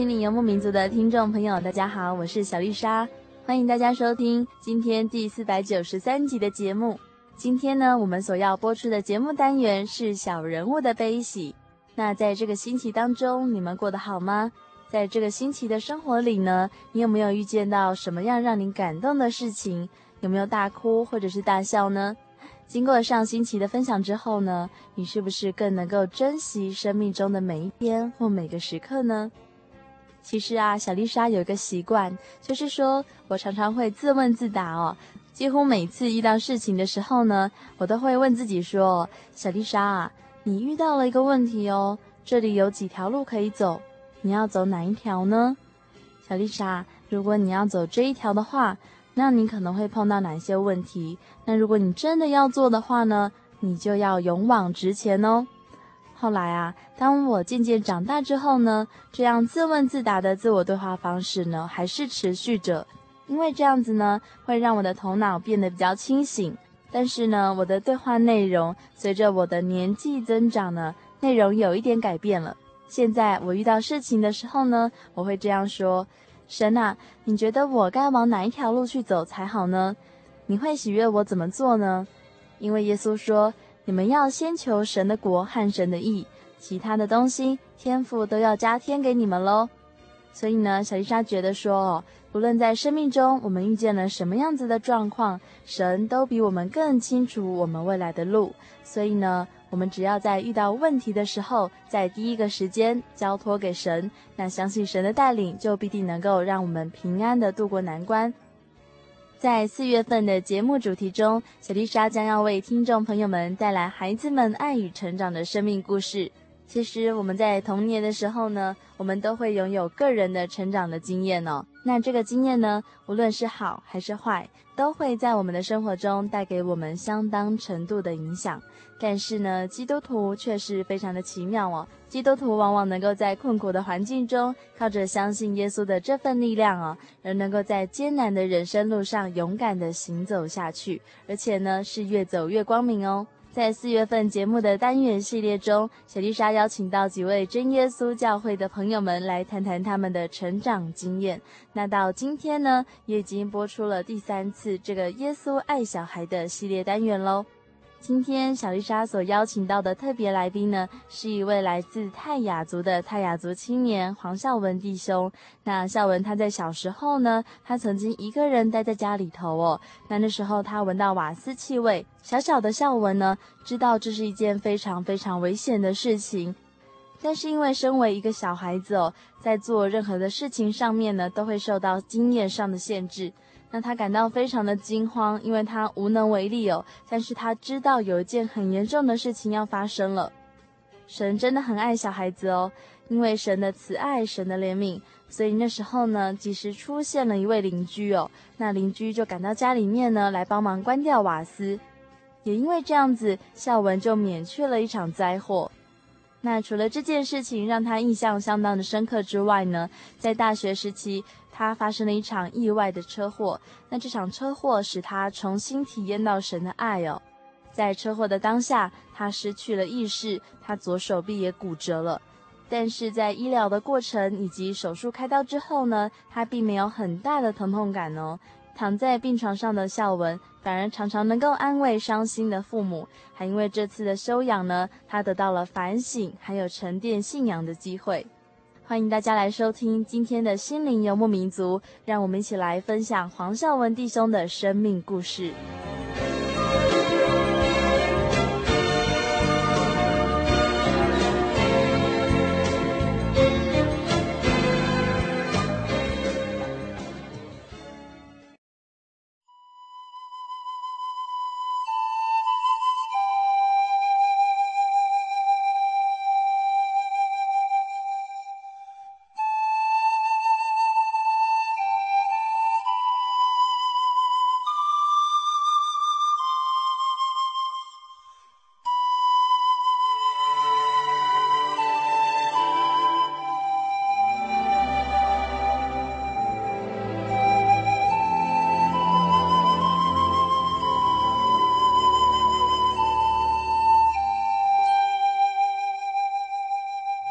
心灵游牧民族的听众朋友，大家好，我是小丽莎，欢迎大家收听今天第四百九十三集的节目。今天呢，我们所要播出的节目单元是小人物的悲喜。那在这个星期当中，你们过得好吗？在这个星期的生活里呢，你有没有遇见到什么样让你感动的事情？有没有大哭或者是大笑呢？经过上星期的分享之后呢，你是不是更能够珍惜生命中的每一天或每个时刻呢？其实啊，小丽莎有一个习惯，就是说我常常会自问自答哦。几乎每次遇到事情的时候呢，我都会问自己说：“小丽莎啊，你遇到了一个问题哦，这里有几条路可以走，你要走哪一条呢？”小丽莎，如果你要走这一条的话，那你可能会碰到哪些问题？那如果你真的要做的话呢，你就要勇往直前哦。后来啊，当我渐渐长大之后呢，这样自问自答的自我对话方式呢，还是持续着。因为这样子呢，会让我的头脑变得比较清醒。但是呢，我的对话内容随着我的年纪增长呢，内容有一点改变了。现在我遇到事情的时候呢，我会这样说：神啊，你觉得我该往哪一条路去走才好呢？你会喜悦我怎么做呢？因为耶稣说。你们要先求神的国和神的义，其他的东西天赋都要加添给你们喽。所以呢，小丽莎觉得说哦，无论在生命中我们遇见了什么样子的状况，神都比我们更清楚我们未来的路。所以呢，我们只要在遇到问题的时候，在第一个时间交托给神，那相信神的带领，就必定能够让我们平安的度过难关。在四月份的节目主题中，小丽莎将要为听众朋友们带来孩子们爱与成长的生命故事。其实我们在童年的时候呢，我们都会拥有个人的成长的经验哦。那这个经验呢，无论是好还是坏，都会在我们的生活中带给我们相当程度的影响。但是呢，基督徒却是非常的奇妙哦。基督徒往往能够在困苦的环境中，靠着相信耶稣的这份力量哦，而能够在艰难的人生路上勇敢地行走下去，而且呢，是越走越光明哦。在四月份节目的单元系列中，小丽莎邀请到几位真耶稣教会的朋友们来谈谈他们的成长经验。那到今天呢，也已经播出了第三次这个耶稣爱小孩的系列单元喽。今天小丽莎所邀请到的特别来宾呢，是一位来自泰雅族的泰雅族青年黄孝文弟兄。那孝文他在小时候呢，他曾经一个人待在家里头哦。那那时候他闻到瓦斯气味，小小的孝文呢，知道这是一件非常非常危险的事情。但是因为身为一个小孩子哦，在做任何的事情上面呢，都会受到经验上的限制。让他感到非常的惊慌，因为他无能为力哦。但是他知道有一件很严重的事情要发生了。神真的很爱小孩子哦，因为神的慈爱、神的怜悯，所以那时候呢，及时出现了一位邻居哦，那邻居就赶到家里面呢，来帮忙关掉瓦斯。也因为这样子，孝文就免去了一场灾祸。那除了这件事情让他印象相当的深刻之外呢，在大学时期，他发生了一场意外的车祸。那这场车祸使他重新体验到神的爱哦。在车祸的当下，他失去了意识，他左手臂也骨折了。但是在医疗的过程以及手术开刀之后呢，他并没有很大的疼痛感哦。躺在病床上的孝文，反而常常能够安慰伤心的父母，还因为这次的休养呢，他得到了反省，还有沉淀信仰的机会。欢迎大家来收听今天的心灵游牧民族，让我们一起来分享黄孝文弟兄的生命故事。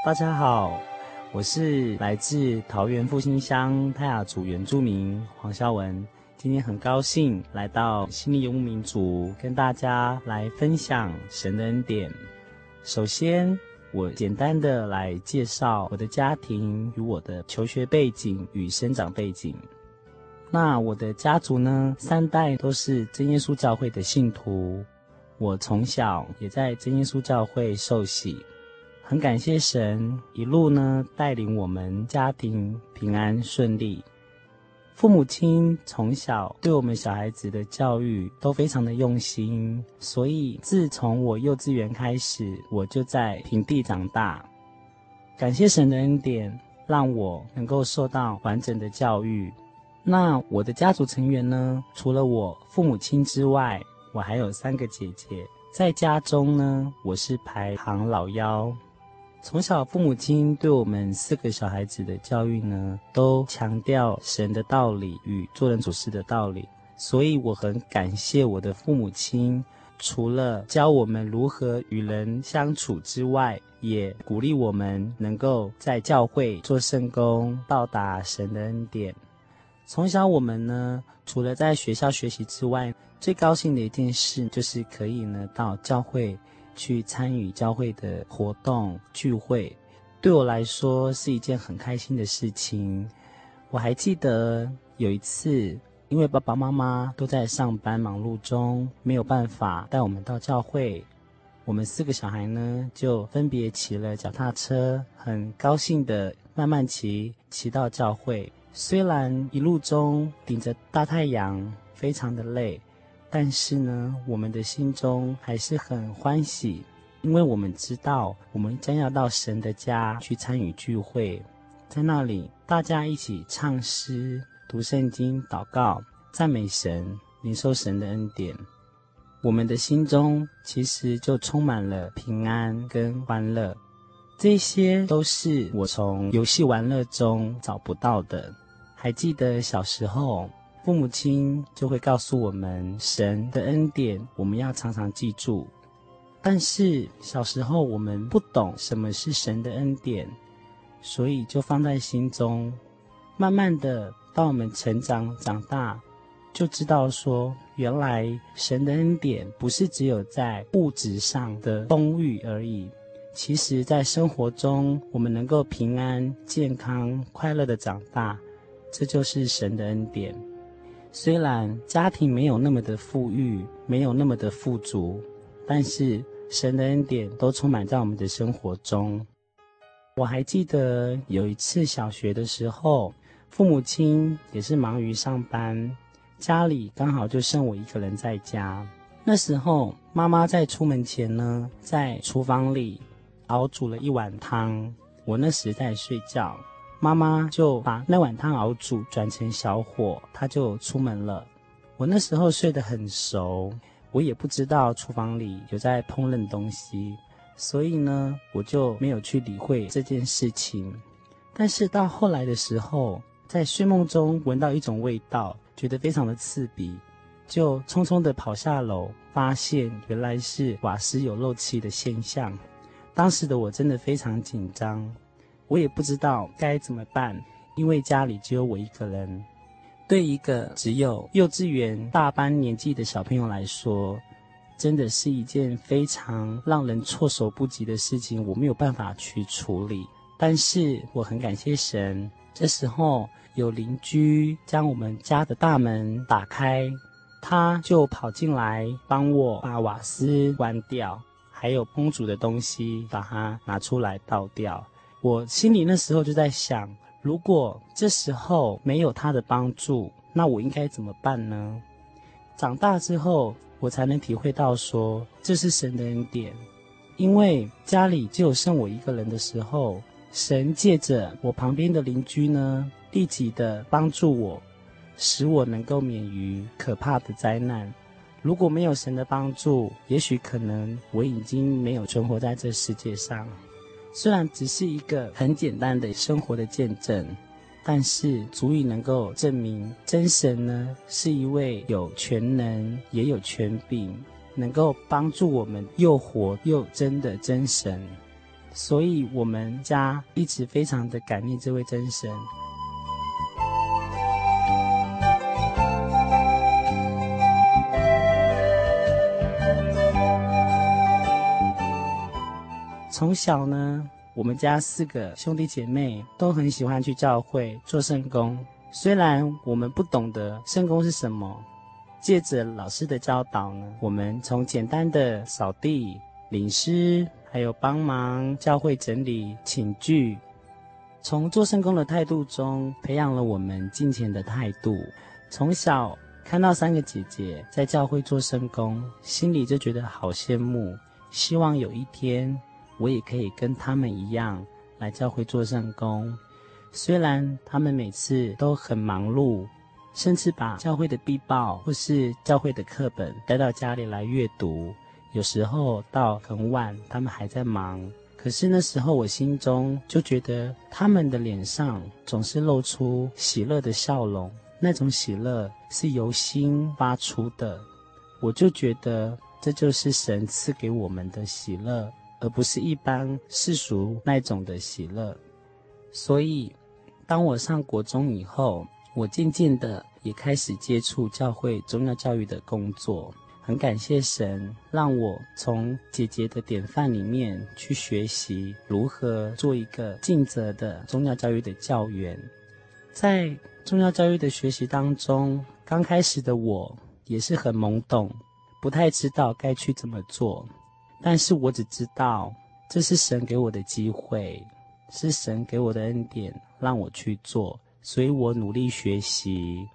大家好，我是来自桃园复兴乡泰雅族原住民黄孝文。今天很高兴来到心灵游牧民族，跟大家来分享神的恩典。首先，我简单的来介绍我的家庭与我的求学背景与生长背景。那我的家族呢，三代都是真耶稣教会的信徒，我从小也在真耶稣教会受洗。很感谢神一路呢带领我们家庭平安顺利。父母亲从小对我们小孩子的教育都非常的用心，所以自从我幼稚园开始，我就在平地长大。感谢神的恩典，让我能够受到完整的教育。那我的家族成员呢，除了我父母亲之外，我还有三个姐姐。在家中呢，我是排行老幺。从小，父母亲对我们四个小孩子的教育呢，都强调神的道理与做人处事的道理。所以我很感谢我的父母亲，除了教我们如何与人相处之外，也鼓励我们能够在教会做圣工，报答神的恩典。从小，我们呢，除了在学校学习之外，最高兴的一件事就是可以呢到教会。去参与教会的活动聚会，对我来说是一件很开心的事情。我还记得有一次，因为爸爸妈妈都在上班忙碌中，没有办法带我们到教会，我们四个小孩呢就分别骑了脚踏车，很高兴的慢慢骑，骑到教会。虽然一路中顶着大太阳，非常的累。但是呢，我们的心中还是很欢喜，因为我们知道我们将要到神的家去参与聚会，在那里大家一起唱诗、读圣经、祷告、赞美神、领受神的恩典，我们的心中其实就充满了平安跟欢乐。这些都是我从游戏玩乐中找不到的。还记得小时候。父母亲就会告诉我们神的恩典，我们要常常记住。但是小时候我们不懂什么是神的恩典，所以就放在心中。慢慢的，当我们成长长大，就知道说，原来神的恩典不是只有在物质上的丰裕而已。其实，在生活中，我们能够平安、健康、快乐的长大，这就是神的恩典。虽然家庭没有那么的富裕，没有那么的富足，但是神的恩典都充满在我们的生活中。我还记得有一次小学的时候，父母亲也是忙于上班，家里刚好就剩我一个人在家。那时候妈妈在出门前呢，在厨房里熬煮了一碗汤，我那时在睡觉。妈妈就把那碗汤熬煮，转成小火，她就出门了。我那时候睡得很熟，我也不知道厨房里有在烹饪东西，所以呢，我就没有去理会这件事情。但是到后来的时候，在睡梦中闻到一种味道，觉得非常的刺鼻，就匆匆的跑下楼，发现原来是瓦斯有漏气的现象。当时的我真的非常紧张，我也不知道该怎么办，因为家里只有我一个人。对一个只有幼稚园大班年纪的小朋友来说，真的是一件非常让人措手不及的事情，我没有办法去处理。但是我很感谢神，这时候有邻居将我们家的大门打开，他就跑进来帮我把瓦斯关掉，还有烹煮的东西把它拿出来倒掉。我心里那时候就在想。如果这时候没有他的帮助，那我应该怎么办呢？长大之后，我才能体会到说，这是神的恩典。因为家里只有剩我一个人的时候，神借着我旁边的邻居呢，立即的帮助我，使我能够免于可怕的灾难。如果没有神的帮助，也许可能我已经没有存活在这世界上。虽然只是一个很简单的生活的见证，但是足以能够证明真神呢，是一位有全能也有权柄，能够帮助我们又活又真的真神。所以我们家一直非常的感念这位真神。从小呢，我们家四个兄弟姐妹都很喜欢去教会做圣工。虽然我们不懂得圣工是什么，借着老师的教导呢，我们从简单的扫地、领诗，还有帮忙教会整理寝具，从做圣工的态度中培养了我们敬虔的态度。从小看到三个姐姐在教会做圣工，心里就觉得好羡慕，希望有一天。我也可以跟他们一样来教会做圣工，虽然他们每次都很忙碌，甚至把教会的壁报或是教会的课本带到家里来阅读，有时候到很晚，他们还在忙。可是那时候我心中就觉得他们的脸上总是露出喜乐的笑容，那种喜乐是由心发出的，我就觉得这就是神赐给我们的喜乐。而不是一般世俗那种的喜乐，所以当我上国中以后，我渐渐的也开始接触教会宗教教育的工作。很感谢神，让我从姐姐的典范里面去学习如何做一个尽责的宗教教育的教员。在宗教教育的学习当中，刚开始的我也是很懵懂，不太知道该去怎么做。但是我只知道，这是神给我的机会，是神给我的恩典，让我去做，所以我努力学习，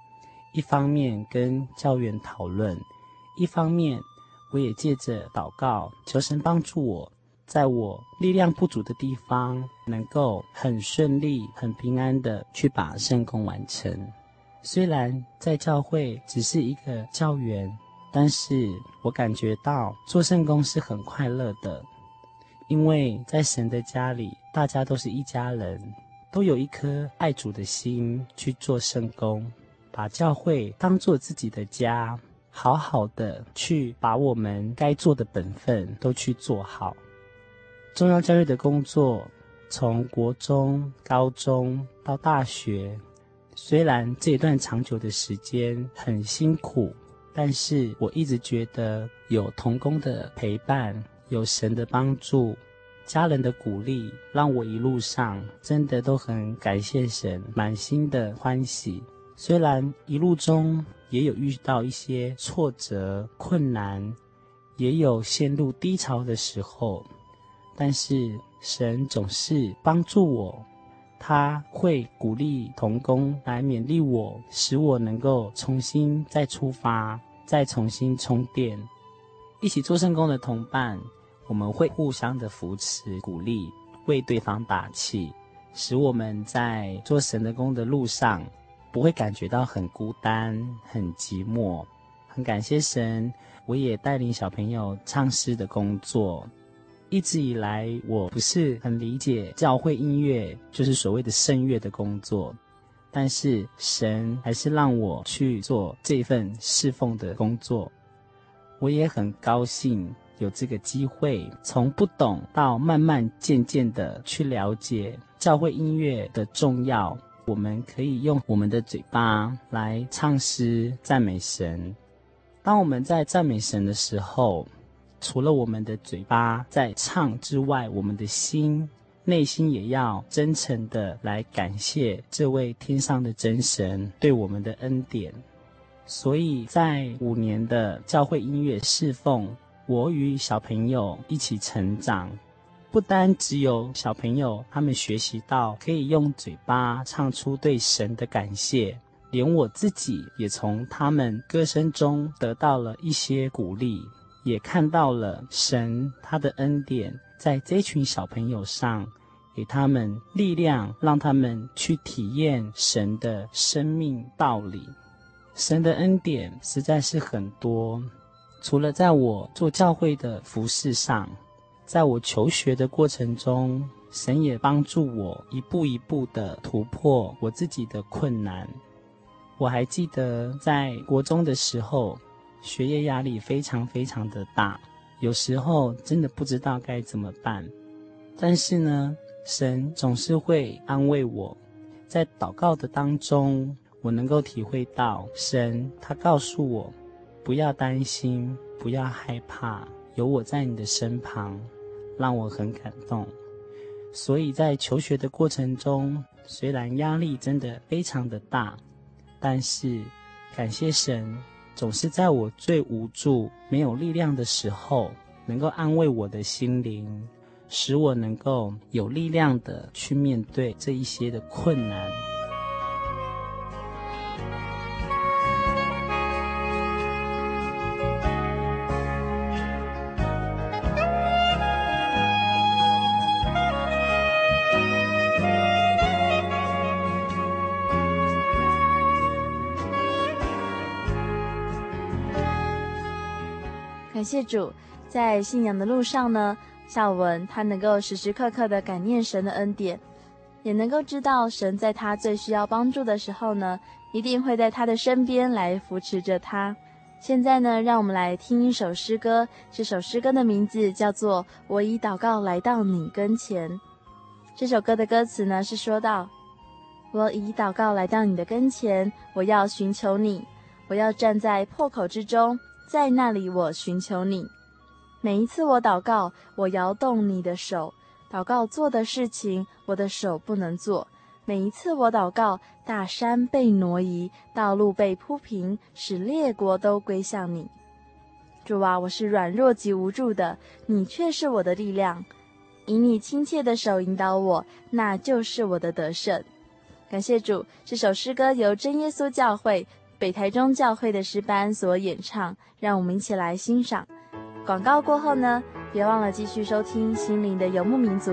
一方面跟教员讨论，一方面我也借着祷告求神帮助我，在我力量不足的地方，能够很顺利、很平安的去把圣工完成。虽然在教会只是一个教员。但是我感觉到做圣工是很快乐的，因为在神的家里，大家都是一家人，都有一颗爱主的心去做圣工，把教会当做自己的家，好好的去把我们该做的本分都去做好。中央教育的工作，从国中、高中到大学，虽然这一段长久的时间很辛苦。但是我一直觉得有同工的陪伴，有神的帮助，家人的鼓励，让我一路上真的都很感谢神，满心的欢喜。虽然一路中也有遇到一些挫折、困难，也有陷入低潮的时候，但是神总是帮助我。他会鼓励同工来勉励我，使我能够重新再出发，再重新充电。一起做圣工的同伴，我们会互相的扶持、鼓励，为对方打气，使我们在做神的工的路上，不会感觉到很孤单、很寂寞。很感谢神，我也带领小朋友唱诗的工作。一直以来，我不是很理解教会音乐，就是所谓的圣乐的工作。但是神还是让我去做这份侍奉的工作，我也很高兴有这个机会，从不懂到慢慢渐渐的去了解教会音乐的重要。我们可以用我们的嘴巴来唱诗赞美神。当我们在赞美神的时候，除了我们的嘴巴在唱之外，我们的心。内心也要真诚的来感谢这位天上的真神对我们的恩典。所以在五年的教会音乐侍奉，我与小朋友一起成长，不单只有小朋友他们学习到可以用嘴巴唱出对神的感谢，连我自己也从他们歌声中得到了一些鼓励，也看到了神他的恩典。在这群小朋友上，给他们力量，让他们去体验神的生命道理。神的恩典实在是很多，除了在我做教会的服事上，在我求学的过程中，神也帮助我一步一步的突破我自己的困难。我还记得在国中的时候，学业压力非常非常的大。有时候真的不知道该怎么办，但是呢，神总是会安慰我。在祷告的当中，我能够体会到神，他告诉我，不要担心，不要害怕，有我在你的身旁，让我很感动。所以在求学的过程中，虽然压力真的非常的大，但是感谢神。总是在我最无助、没有力量的时候，能够安慰我的心灵，使我能够有力量的去面对这一些的困难。谢主，在信仰的路上呢，孝文他能够时时刻刻的感念神的恩典，也能够知道神在他最需要帮助的时候呢，一定会在他的身边来扶持着他。现在呢，让我们来听一首诗歌，这首诗歌的名字叫做《我以祷告来到你跟前》。这首歌的歌词呢是说道：我以祷告来到你的跟前，我要寻求你，我要站在破口之中。在那里，我寻求你。每一次我祷告，我摇动你的手。祷告做的事情，我的手不能做。每一次我祷告，大山被挪移，道路被铺平，使列国都归向你。主啊，我是软弱及无助的，你却是我的力量。以你亲切的手引导我，那就是我的得胜。感谢主，这首诗歌由真耶稣教会。北台中教会的诗班所演唱，让我们一起来欣赏。广告过后呢，别忘了继续收听《心灵的游牧民族》。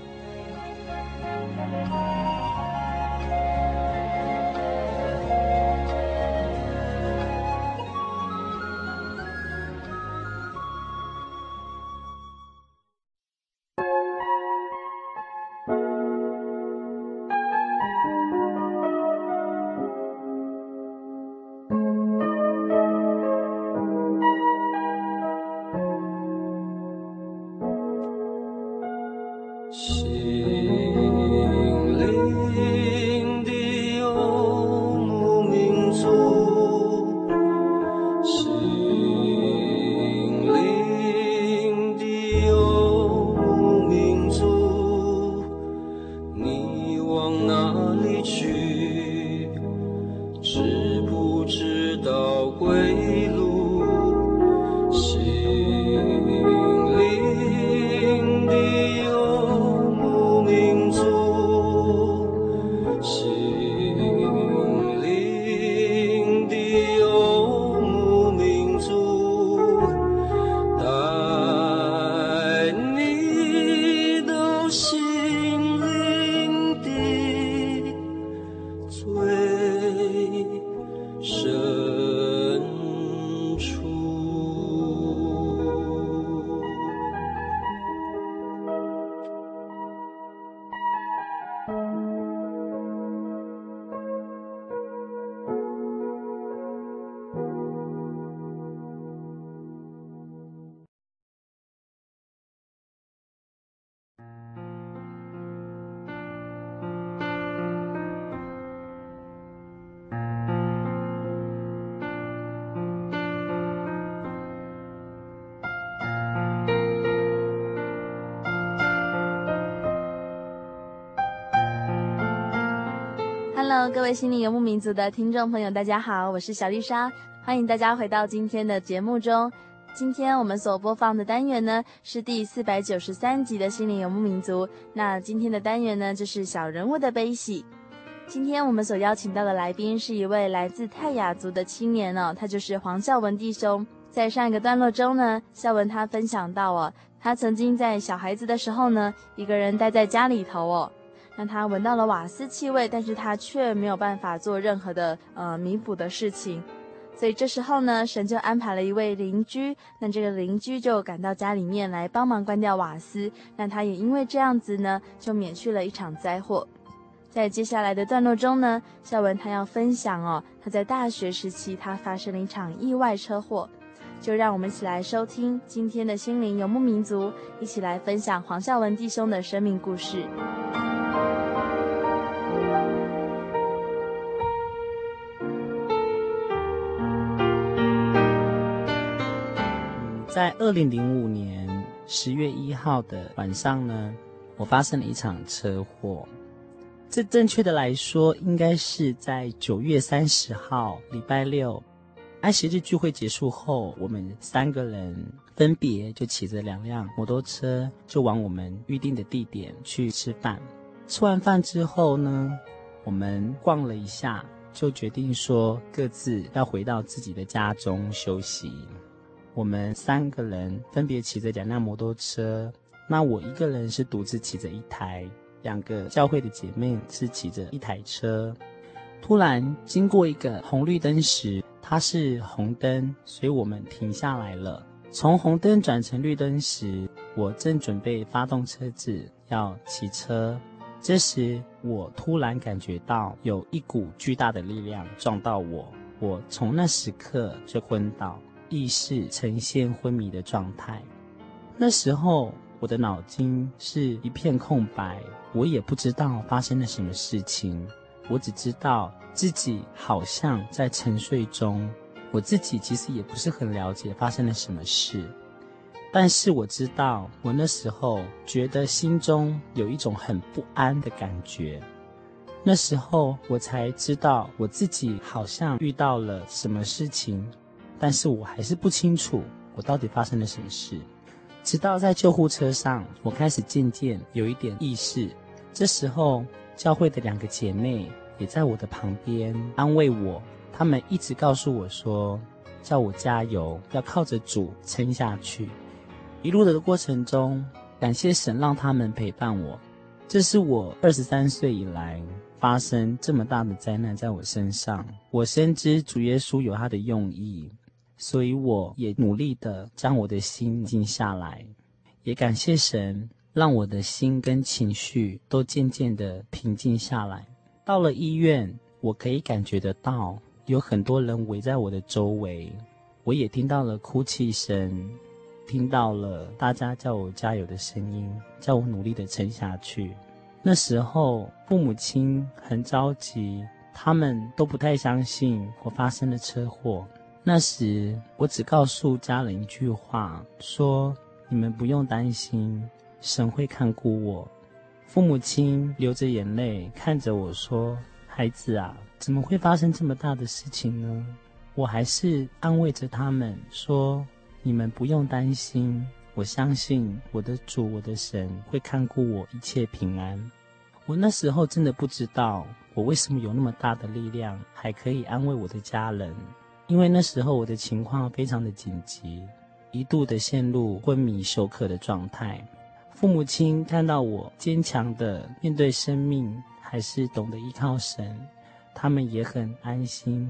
各位心灵游牧民族的听众朋友，大家好，我是小丽莎，欢迎大家回到今天的节目中。今天我们所播放的单元呢，是第四百九十三集的心灵游牧民族。那今天的单元呢，就是小人物的悲喜。今天我们所邀请到的来宾是一位来自泰雅族的青年哦，他就是黄孝文弟兄。在上一个段落中呢，孝文他分享到哦，他曾经在小孩子的时候呢，一个人待在家里头哦。让他闻到了瓦斯气味，但是他却没有办法做任何的呃弥补的事情，所以这时候呢，神就安排了一位邻居，那这个邻居就赶到家里面来帮忙关掉瓦斯，那他也因为这样子呢，就免去了一场灾祸。在接下来的段落中呢，孝文他要分享哦，他在大学时期他发生了一场意外车祸，就让我们一起来收听今天的心灵游牧民族，一起来分享黄孝文弟兄的生命故事。在二零零五年十月一号的晚上呢，我发生了一场车祸。这正确的来说，应该是在九月三十号礼拜六，安息日聚会结束后，我们三个人分别就骑着两辆摩托车，就往我们预定的地点去吃饭。吃完饭之后呢，我们逛了一下，就决定说各自要回到自己的家中休息。我们三个人分别骑着两辆摩托车，那我一个人是独自骑着一台。两个教会的姐妹是骑着一台车，突然经过一个红绿灯时，它是红灯，所以我们停下来了。从红灯转成绿灯时，我正准备发动车子要骑车，这时我突然感觉到有一股巨大的力量撞到我，我从那时刻就昏倒，意识呈现昏迷的状态。那时候我的脑筋是一片空白。我也不知道发生了什么事情，我只知道自己好像在沉睡中。我自己其实也不是很了解发生了什么事，但是我知道我那时候觉得心中有一种很不安的感觉。那时候我才知道我自己好像遇到了什么事情，但是我还是不清楚我到底发生了什么事。直到在救护车上，我开始渐渐有一点意识。这时候，教会的两个姐妹也在我的旁边安慰我。她们一直告诉我说：“叫我加油，要靠着主撑下去。”一路的过程中，感谢神让他们陪伴我。这是我二十三岁以来发生这么大的灾难在我身上。我深知主耶稣有他的用意。所以我也努力地将我的心静下来，也感谢神，让我的心跟情绪都渐渐地平静下来。到了医院，我可以感觉得到有很多人围在我的周围，我也听到了哭泣声，听到了大家叫我加油的声音，叫我努力地撑下去。那时候，父母亲很着急，他们都不太相信我发生了车祸。那时，我只告诉家人一句话，说：“你们不用担心，神会看顾我。”父母亲流着眼泪看着我说：“孩子啊，怎么会发生这么大的事情呢？”我还是安慰着他们说：“你们不用担心，我相信我的主，我的神会看顾我，一切平安。”我那时候真的不知道，我为什么有那么大的力量，还可以安慰我的家人。因为那时候我的情况非常的紧急，一度的陷入昏迷休克的状态。父母亲看到我坚强的面对生命，还是懂得依靠神，他们也很安心。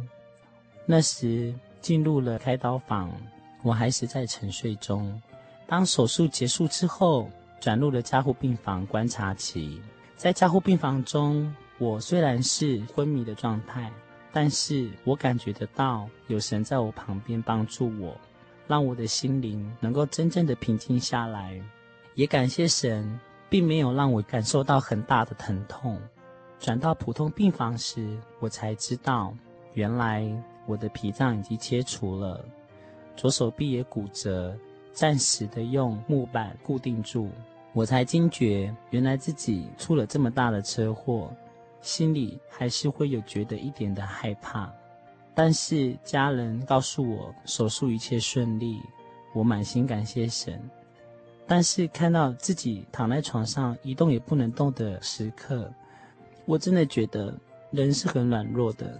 那时进入了开刀房，我还是在沉睡中。当手术结束之后，转入了加护病房观察期。在加护病房中，我虽然是昏迷的状态。但是我感觉得到有神在我旁边帮助我，让我的心灵能够真正的平静下来。也感谢神，并没有让我感受到很大的疼痛。转到普通病房时，我才知道，原来我的脾脏已经切除了，左手臂也骨折，暂时的用木板固定住。我才惊觉，原来自己出了这么大的车祸。心里还是会有觉得一点的害怕，但是家人告诉我手术一切顺利，我满心感谢神。但是看到自己躺在床上一动也不能动的时刻，我真的觉得人是很软弱的。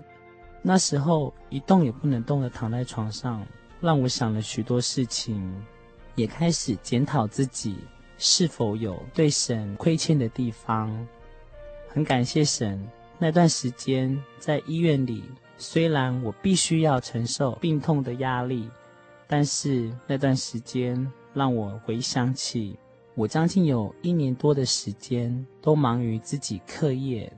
那时候一动也不能动的躺在床上，让我想了许多事情，也开始检讨自己是否有对神亏欠的地方。很感谢神，那段时间在医院里，虽然我必须要承受病痛的压力，但是那段时间让我回想起，我将近有一年多的时间都忙于自己课业，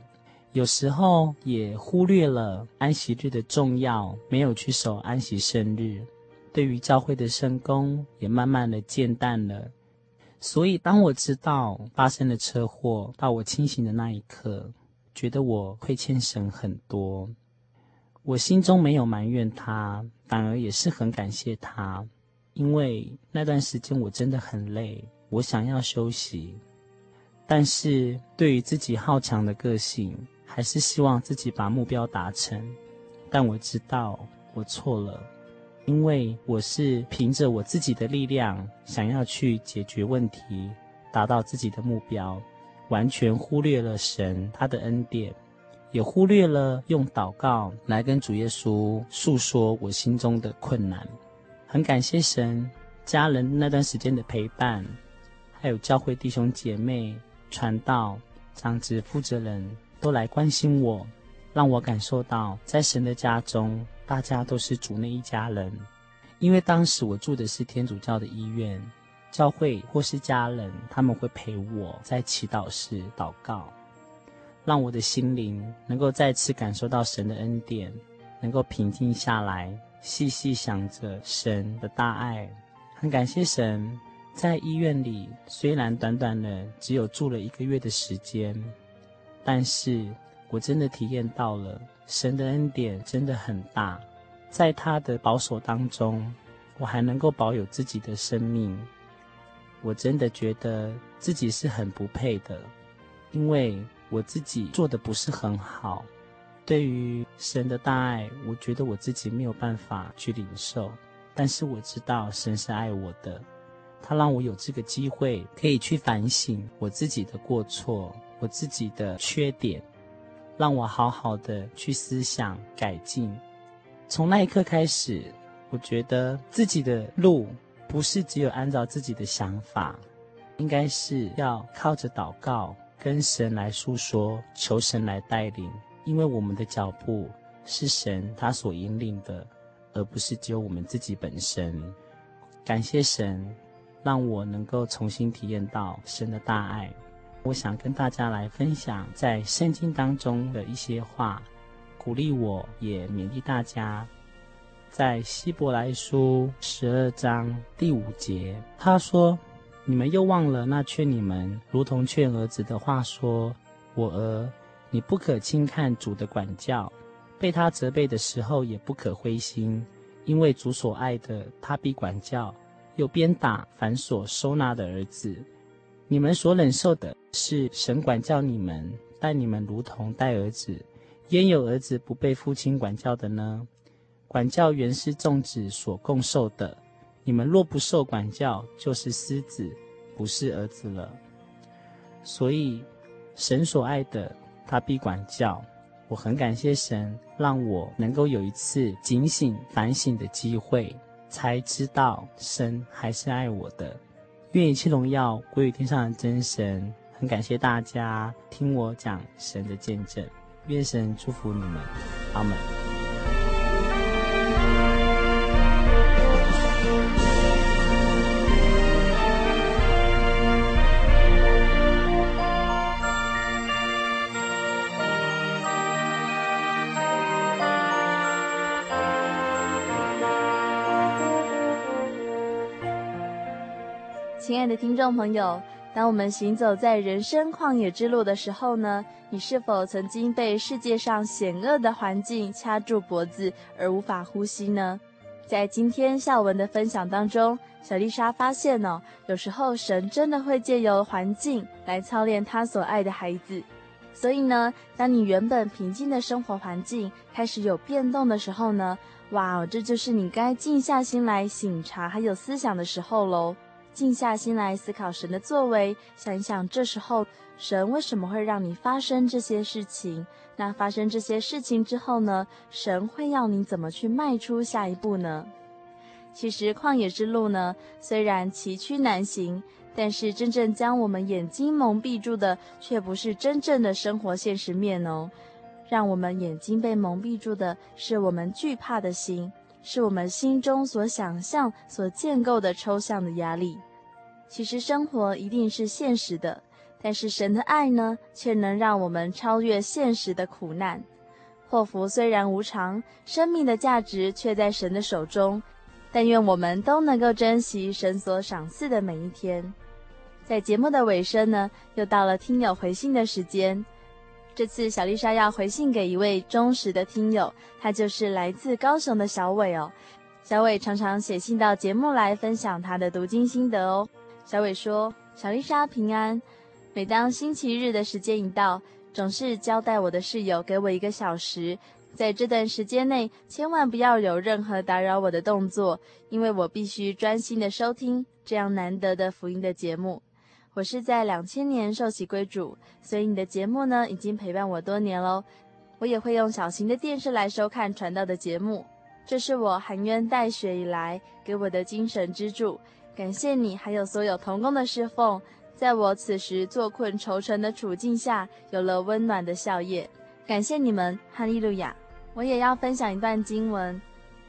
有时候也忽略了安息日的重要，没有去守安息圣日，对于教会的圣工也慢慢的渐淡了。所以，当我知道发生了车祸，到我清醒的那一刻，觉得我亏欠神很多。我心中没有埋怨他，反而也是很感谢他，因为那段时间我真的很累，我想要休息，但是对于自己好强的个性。还是希望自己把目标达成，但我知道我错了，因为我是凭着我自己的力量想要去解决问题，达到自己的目标，完全忽略了神他的恩典，也忽略了用祷告来跟主耶稣诉说我心中的困难。很感谢神家人那段时间的陪伴，还有教会弟兄姐妹、传道、长职负责人。都来关心我，让我感受到在神的家中，大家都是主内一家人。因为当时我住的是天主教的医院，教会或是家人，他们会陪我在祈祷室祷告，让我的心灵能够再次感受到神的恩典，能够平静下来，细细想着神的大爱。很感谢神，在医院里虽然短短的只有住了一个月的时间。但是我真的体验到了神的恩典真的很大，在他的保守当中，我还能够保有自己的生命。我真的觉得自己是很不配的，因为我自己做的不是很好。对于神的大爱，我觉得我自己没有办法去领受。但是我知道神是爱我的，他让我有这个机会可以去反省我自己的过错。我自己的缺点，让我好好的去思想改进。从那一刻开始，我觉得自己的路不是只有按照自己的想法，应该是要靠着祷告跟神来诉说，求神来带领。因为我们的脚步是神他所引领的，而不是只有我们自己本身。感谢神，让我能够重新体验到神的大爱。我想跟大家来分享在圣经当中的一些话，鼓励我，也勉励大家。在希伯来书十二章第五节，他说：“你们又忘了那劝你们如同劝儿子的话，说：我儿，你不可轻看主的管教，被他责备的时候也不可灰心，因为主所爱的，他必管教，又鞭打凡所收纳的儿子。”你们所忍受的是神管教你们，待你们如同待儿子。焉有儿子不被父亲管教的呢？管教原是众子所共受的。你们若不受管教，就是私子，不是儿子了。所以，神所爱的，他必管教。我很感谢神，让我能够有一次警醒反省的机会，才知道神还是爱我的。愿一切荣耀归于天上的真神。很感谢大家听我讲神的见证，愿神祝福你们，阿门。听众朋友，当我们行走在人生旷野之路的时候呢，你是否曾经被世界上险恶的环境掐住脖子而无法呼吸呢？在今天孝文的分享当中，小丽莎发现哦，有时候神真的会借由环境来操练他所爱的孩子。所以呢，当你原本平静的生活环境开始有变动的时候呢，哇哦，这就是你该静下心来省察还有思想的时候喽。静下心来思考神的作为，想一想这时候神为什么会让你发生这些事情？那发生这些事情之后呢？神会要你怎么去迈出下一步呢？其实旷野之路呢，虽然崎岖难行，但是真正将我们眼睛蒙蔽住的，却不是真正的生活现实面哦。让我们眼睛被蒙蔽住的是我们惧怕的心。是我们心中所想象、所建构的抽象的压力。其实生活一定是现实的，但是神的爱呢，却能让我们超越现实的苦难。祸福虽然无常，生命的价值却在神的手中。但愿我们都能够珍惜神所赏赐的每一天。在节目的尾声呢，又到了听友回信的时间。这次小丽莎要回信给一位忠实的听友，他就是来自高雄的小伟哦。小伟常常写信到节目来分享他的读经心得哦。小伟说：“小丽莎平安。”每当星期日的时间一到，总是交代我的室友给我一个小时，在这段时间内千万不要有任何打扰我的动作，因为我必须专心的收听这样难得的福音的节目。我是在两千年受洗归主，所以你的节目呢已经陪伴我多年喽。我也会用小型的电视来收看传道的节目，这是我含冤带血以来给我的精神支柱。感谢你，还有所有同工的侍奉。在我此时坐困愁城的处境下，有了温暖的笑靥。感谢你们，哈利路亚！我也要分享一段经文：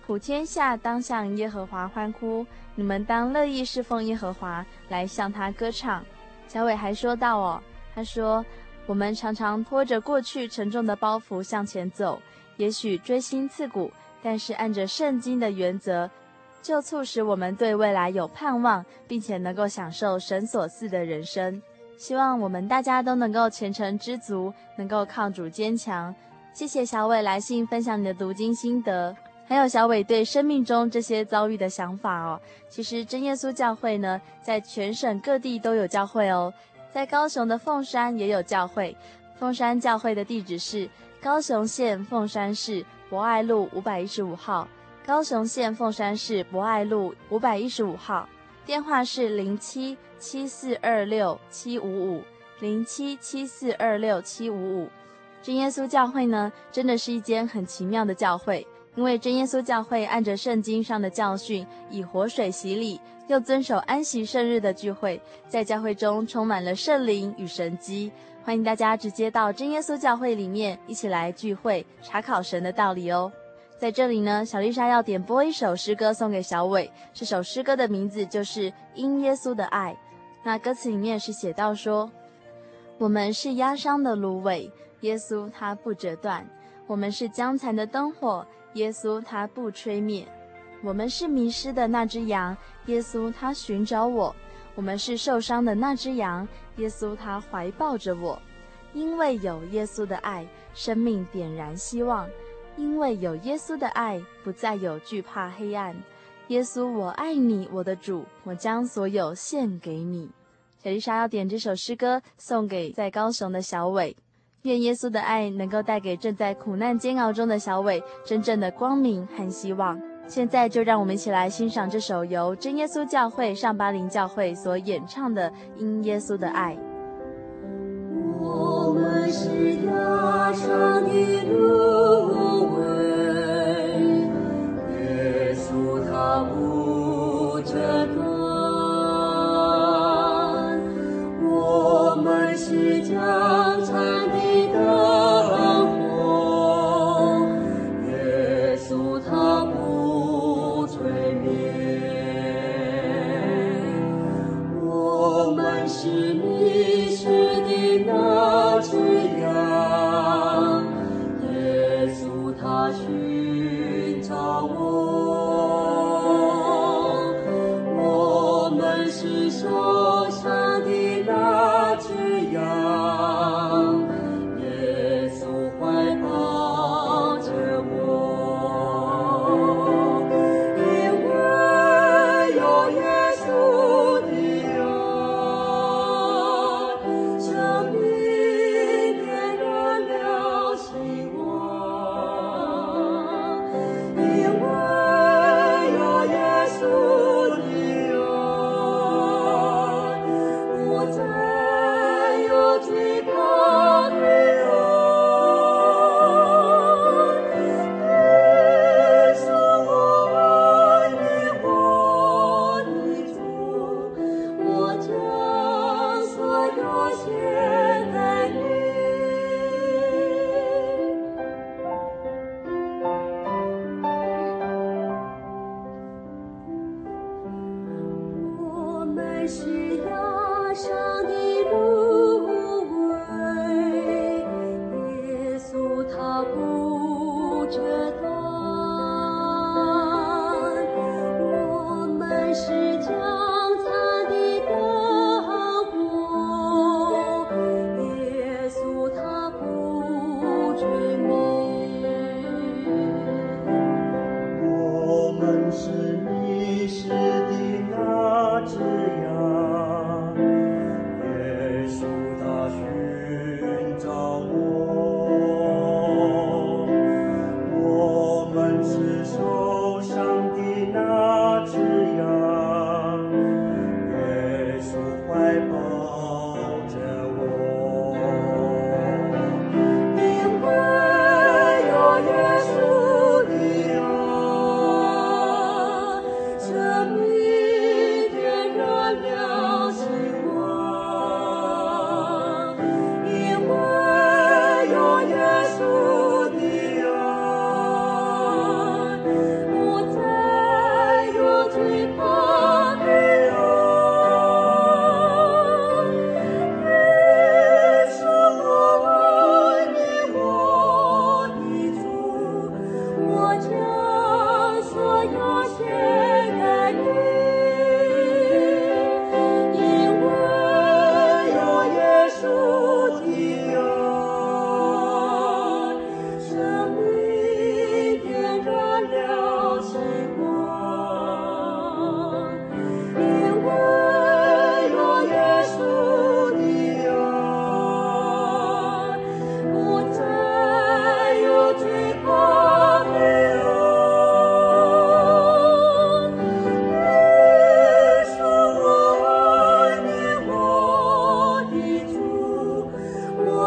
普天下当向耶和华欢呼，你们当乐意侍奉耶和华，来向他歌唱。小伟还说到哦，他说我们常常拖着过去沉重的包袱向前走，也许锥心刺骨，但是按着圣经的原则。就促使我们对未来有盼望，并且能够享受神所赐的人生。希望我们大家都能够虔诚知足，能够抗主坚强。谢谢小伟来信分享你的读经心得，还有小伟对生命中这些遭遇的想法哦。其实真耶稣教会呢，在全省各地都有教会哦，在高雄的凤山也有教会。凤山教会的地址是高雄县凤山市博爱路五百一十五号。高雄县凤山市博爱路五百一十五号，电话是零七七四二六七五五零七七四二六七五五。真耶稣教会呢，真的是一间很奇妙的教会，因为真耶稣教会按着圣经上的教训，以活水洗礼，又遵守安息圣日的聚会，在教会中充满了圣灵与神迹。欢迎大家直接到真耶稣教会里面一起来聚会，查考神的道理哦。在这里呢，小丽莎要点播一首诗歌送给小伟。这首诗歌的名字就是《因耶稣的爱》。那歌词里面是写到说：“我们是压伤的芦苇，耶稣他不折断；我们是将残的灯火，耶稣他不吹灭；我们是迷失的那只羊，耶稣他寻找我；我们是受伤的那只羊，耶稣他怀抱着我。因为有耶稣的爱，生命点燃希望。”因为有耶稣的爱，不再有惧怕黑暗。耶稣，我爱你，我的主，我将所有献给你。小丽莎要点这首诗歌送给在高雄的小伟，愿耶稣的爱能够带给正在苦难煎熬中的小伟真正的光明和希望。现在就让我们一起来欣赏这首由真耶稣教会上巴林教会所演唱的《因耶稣的爱》。我们是压伤的芦苇，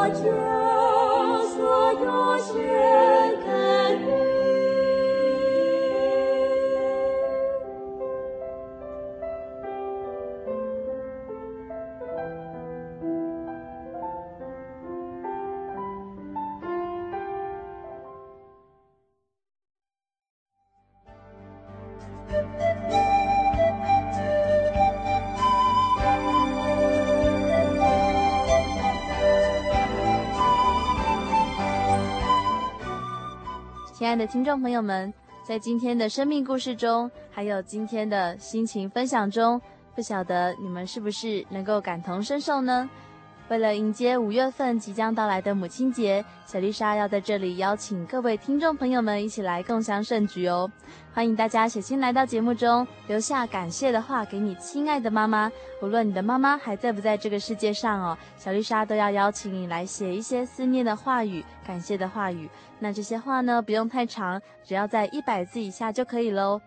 watch your 亲爱的听众朋友们，在今天的生命故事中，还有今天的心情分享中，不晓得你们是不是能够感同身受呢？为了迎接五月份即将到来的母亲节，小丽莎要在这里邀请各位听众朋友们一起来共享盛举哦！欢迎大家写信来到节目中，留下感谢的话给你亲爱的妈妈。无论你的妈妈还在不在这个世界上哦，小丽莎都要邀请你来写一些思念的话语、感谢的话语。那这些话呢，不用太长，只要在一百字以下就可以喽。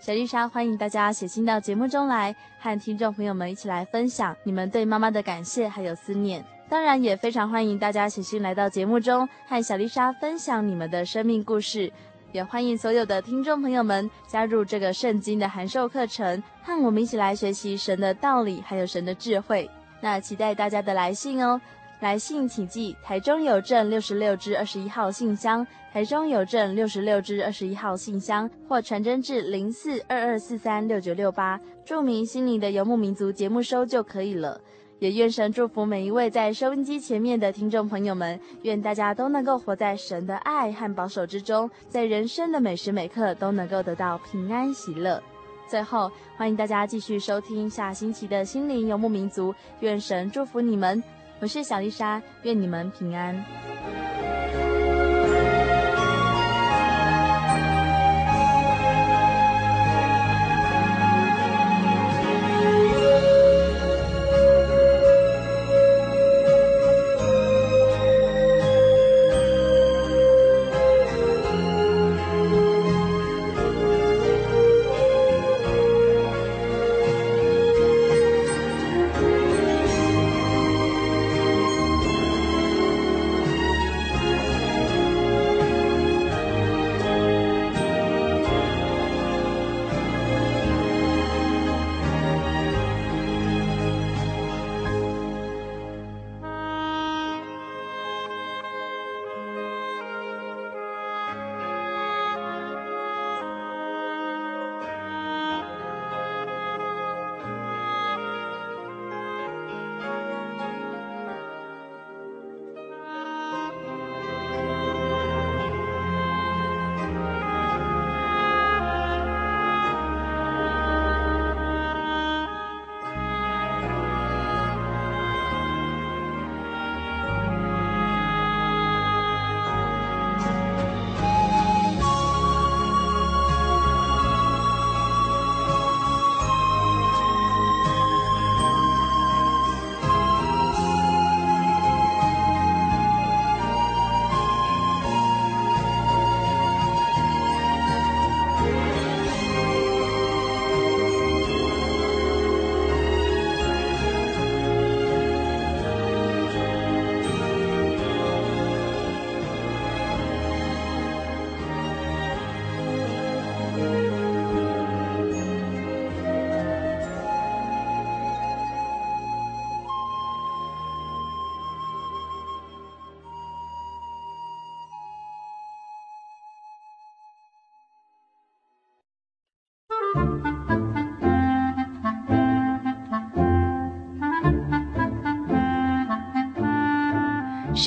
小丽莎欢迎大家写信到节目中来，和听众朋友们一起来分享你们对妈妈的感谢还有思念。当然，也非常欢迎大家写信来到节目中，和小丽莎分享你们的生命故事。也欢迎所有的听众朋友们加入这个圣经的函授课程，和我们一起来学习神的道理还有神的智慧。那期待大家的来信哦。来信请寄台中邮政六十六至二十一号信箱，台中邮政六十六至二十一号信箱，或传真至零四二二四三六九六八，注明“心灵的游牧民族”节目收就可以了。也愿神祝福每一位在收音机前面的听众朋友们，愿大家都能够活在神的爱和保守之中，在人生的每时每刻都能够得到平安喜乐。最后，欢迎大家继续收听下星期的心灵游牧民族，愿神祝福你们。我是小丽莎，愿你们平安。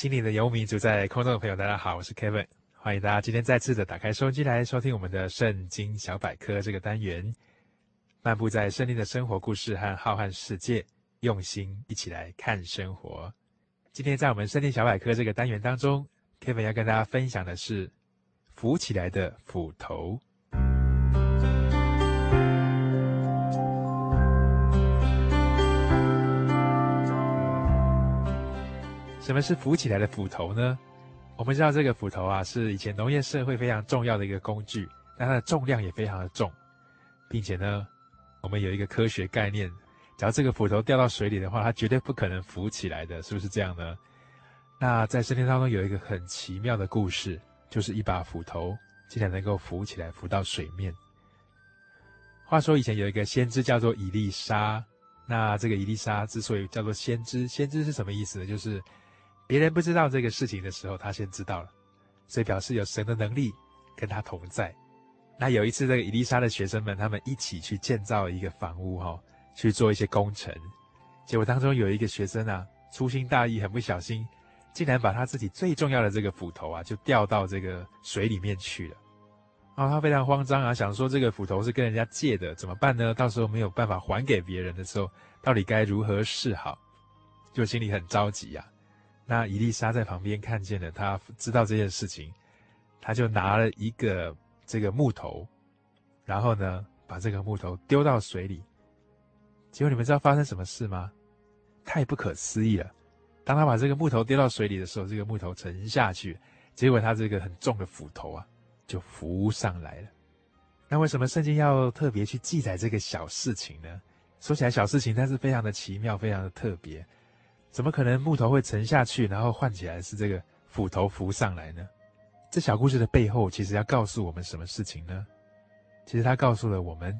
心灵的游牧民族，在空中的朋友，大家好，我是 Kevin，欢迎大家今天再次的打开收音机来收听我们的圣经小百科这个单元，漫步在圣经的生活故事和浩瀚世界，用心一起来看生活。今天在我们圣经小百科这个单元当中，Kevin 要跟大家分享的是浮起来的斧头。什么是浮起来的斧头呢？我们知道这个斧头啊，是以前农业社会非常重要的一个工具，那它的重量也非常的重，并且呢，我们有一个科学概念，只要这个斧头掉到水里的话，它绝对不可能浮起来的，是不是这样呢？那在圣经当中有一个很奇妙的故事，就是一把斧头竟然能够浮起来，浮到水面。话说以前有一个先知叫做伊丽莎，那这个伊丽莎之所以叫做先知，先知是什么意思呢？就是别人不知道这个事情的时候，他先知道了，所以表示有神的能力跟他同在。那有一次，这个以利沙的学生们他们一起去建造一个房屋，哈，去做一些工程，结果当中有一个学生啊，粗心大意，很不小心。竟然把他自己最重要的这个斧头啊，就掉到这个水里面去了。然后他非常慌张啊，想说这个斧头是跟人家借的，怎么办呢？到时候没有办法还给别人的时候，到底该如何是好？就心里很着急呀。那伊丽莎在旁边看见了，他知道这件事情，他就拿了一个这个木头，然后呢，把这个木头丢到水里。结果你们知道发生什么事吗？太不可思议了。当他把这个木头丢到水里的时候，这个木头沉下去，结果他这个很重的斧头啊，就浮上来了。那为什么圣经要特别去记载这个小事情呢？说起来小事情，但是非常的奇妙，非常的特别。怎么可能木头会沉下去，然后换起来是这个斧头浮上来呢？这小故事的背后，其实要告诉我们什么事情呢？其实他告诉了我们，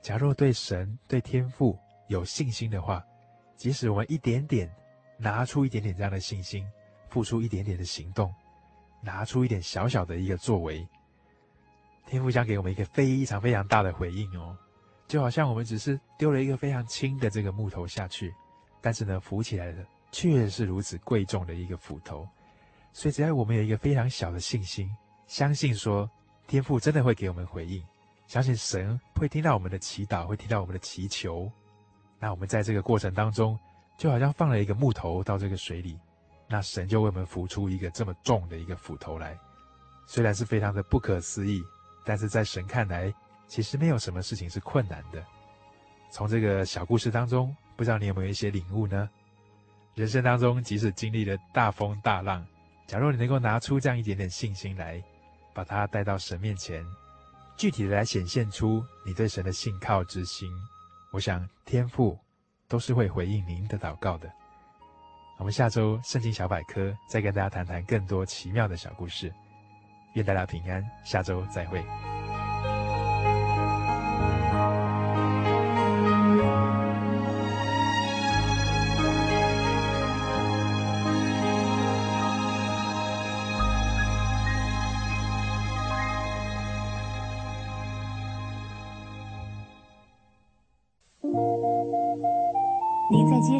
假若对神、对天父有信心的话，即使我们一点点。拿出一点点这样的信心，付出一点点的行动，拿出一点小小的一个作为，天赋将给我们一个非常非常大的回应哦。就好像我们只是丢了一个非常轻的这个木头下去，但是呢，浮起来的却是如此贵重的一个斧头。所以只要我们有一个非常小的信心，相信说天父真的会给我们回应，相信神会听到我们的祈祷，会听到我们的祈求，那我们在这个过程当中。就好像放了一个木头到这个水里，那神就为我们浮出一个这么重的一个斧头来。虽然是非常的不可思议，但是在神看来，其实没有什么事情是困难的。从这个小故事当中，不知道你有没有一些领悟呢？人生当中，即使经历了大风大浪，假如你能够拿出这样一点点信心来，把它带到神面前，具体的来显现出你对神的信靠之心，我想天父。都是会回应您的祷告的。我们下周圣经小百科再跟大家谈谈更多奇妙的小故事。愿大家平安，下周再会。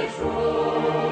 的